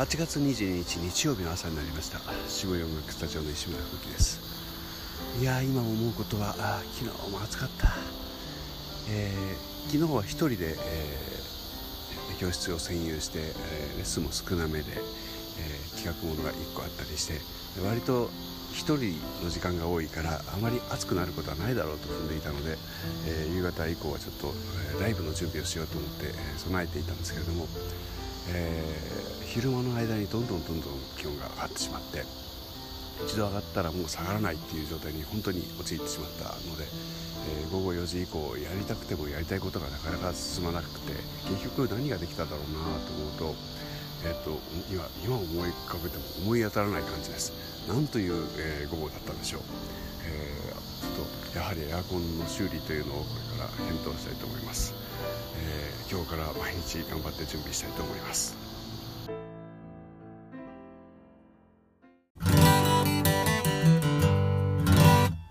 8月22日日曜日の朝になりました。渋谷音楽スタジオの石村風紀です。いや今思うことはあ昨日も暑かった、えー、昨日は1人で、えー、教室を占有して、えー、レッスンも少なめで、え企画ものが1個あったりして割と1人の時間が多いからあまり暑くなることはないだろうと踏んでいたので、え夕方以降はちょっと、えライブの準備をしようと思って、え備えていたんですけれどもえー、昼間の間にどんどんどんどん気温が上がってしまって一度上がったらもう下がらないっていう状態に本当に陥ってしまったので、えー、午後4時以降やりたくてもやりたいことがなかなか進まなくて結局何ができただろうなと思うと,、えーと、今今思い浮かべても思い当たらない感じです。なんという、えー、午後だったんでしょう、えー、ちょっとやはりエアコンの修理というのをこれから検討したいと思います、えー、今日から毎日頑張って準備したいと思います。